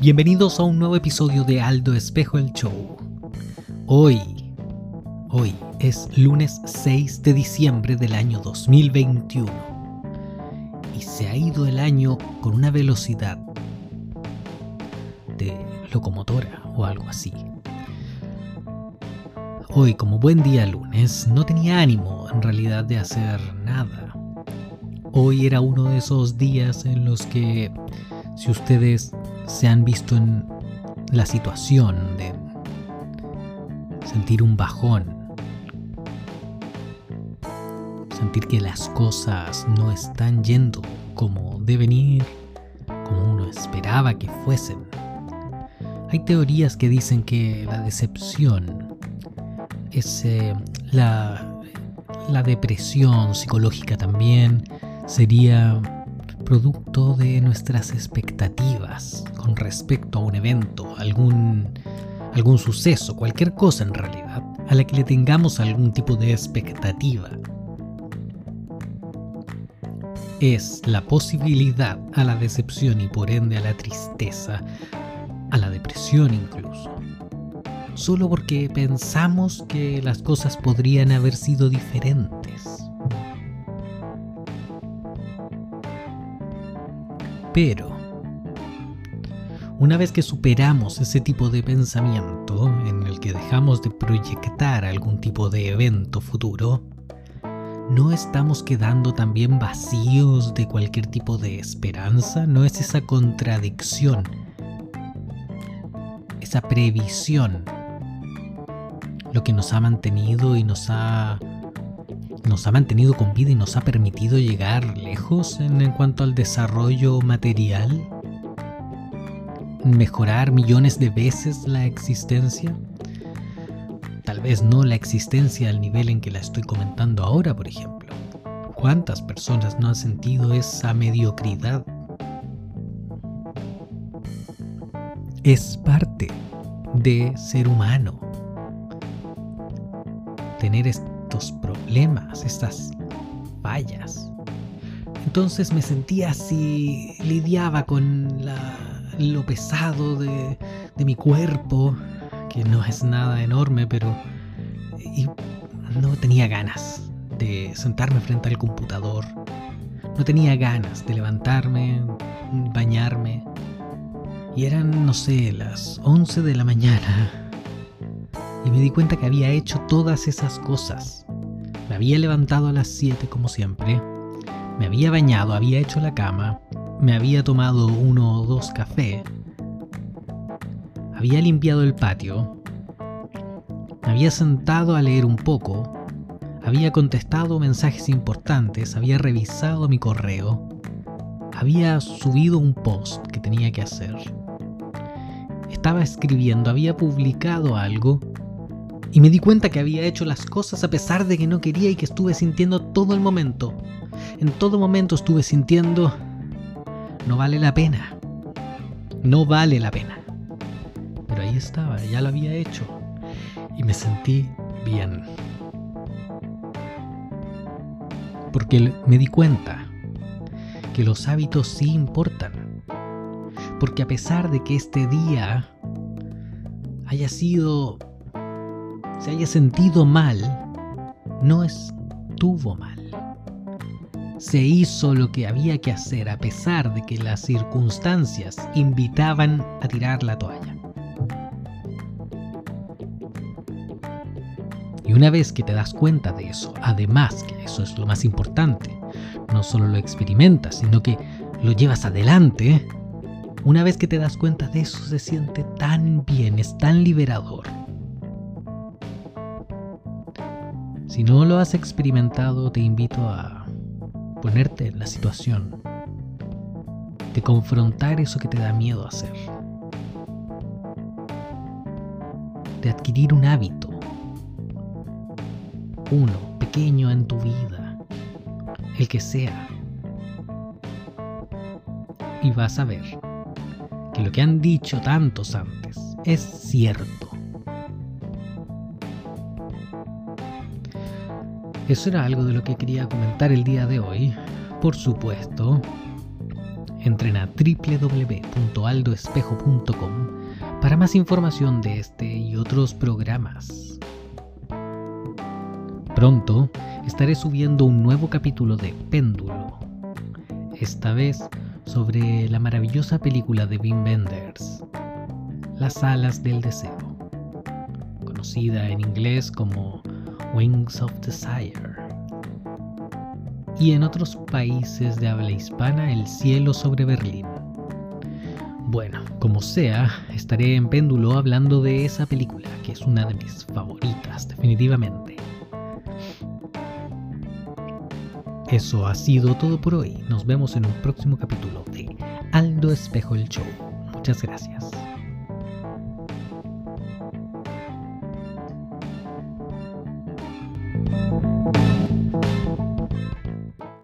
Bienvenidos a un nuevo episodio de Aldo Espejo el Show. Hoy, hoy es lunes 6 de diciembre del año 2021 y se ha ido el año con una velocidad de locomotora o algo así. Hoy, como buen día lunes, no tenía ánimo en realidad de hacer nada. Hoy era uno de esos días en los que, si ustedes se han visto en la situación de sentir un bajón, sentir que las cosas no están yendo como deben ir, como uno esperaba que fuesen. Hay teorías que dicen que la decepción es eh, la, la depresión psicológica también, sería producto de nuestras expectativas con respecto a un evento, algún, algún suceso, cualquier cosa en realidad, a la que le tengamos algún tipo de expectativa. Es la posibilidad a la decepción y por ende a la tristeza, a la depresión incluso. Solo porque pensamos que las cosas podrían haber sido diferentes. Pero, una vez que superamos ese tipo de pensamiento en el que dejamos de proyectar algún tipo de evento futuro, ¿no estamos quedando también vacíos de cualquier tipo de esperanza? ¿No es esa contradicción, esa previsión, lo que nos ha mantenido y nos ha nos ha mantenido con vida y nos ha permitido llegar lejos en, cuanto al desarrollo material, mejorar millones de veces la existencia. Tal vez no la existencia al nivel en que la estoy comentando ahora, por ejemplo. ¿Cuántas personas no han sentido esa mediocridad? Es parte de ser humano. Tener estos problemas, estas fallas. Entonces me sentía así, lidiaba con lo pesado de, de mi cuerpo, que no es nada enorme, pero... Y no tenía ganas de sentarme frente al computador. No tenía ganas de levantarme, bañarme. Y eran, no sé, las 11 de la mañana. Y me di cuenta que había hecho todas esas cosas. Me había levantado a las 7 como siempre. Me había bañado, había hecho la cama. Me había tomado uno o dos cafés. Había limpiado el patio. Me había sentado a leer un poco. Había contestado mensajes importantes. Había revisado mi correo. Había subido un post que tenía que hacer. Estaba escribiendo, había publicado algo y me di cuenta que había hecho las cosas a pesar de que no quería y que estuve sintiendo todo el momento. En todo momento estuve sintiendo, no vale la pena. No vale la pena. Pero ahí estaba, ya lo había hecho. Y me sentí bien. Porque me di cuenta que los hábitos sí importan. Porque a pesar de que este día haya sido se haya sentido mal, no estuvo mal. Se hizo lo que había que hacer a pesar de que las circunstancias invitaban a tirar la toalla. Y una vez que te das cuenta de eso, además que eso es lo más importante, no solo lo experimentas, sino que lo llevas adelante, una vez que te das cuenta de eso se siente tan bien, es tan liberador. Si no lo has experimentado, te invito a ponerte en la situación de confrontar eso que te da miedo hacer. De adquirir un hábito. Uno, pequeño en tu vida. El que sea. Y vas a ver que lo que han dicho tantos antes es cierto. Eso era algo de lo que quería comentar el día de hoy. Por supuesto, Entren a www.aldoespejo.com para más información de este y otros programas. Pronto estaré subiendo un nuevo capítulo de Péndulo, esta vez sobre la maravillosa película de Wim Wenders, Las alas del deseo, conocida en inglés como Wings of Desire, y en otros países de habla hispana El cielo sobre Berlín. Bueno, como sea, estaré en péndulo hablando de esa película, que es una de mis favoritas, definitivamente. Eso ha sido todo por hoy. Nos vemos en un próximo capítulo de Aldo Espejo el Show. Muchas gracias.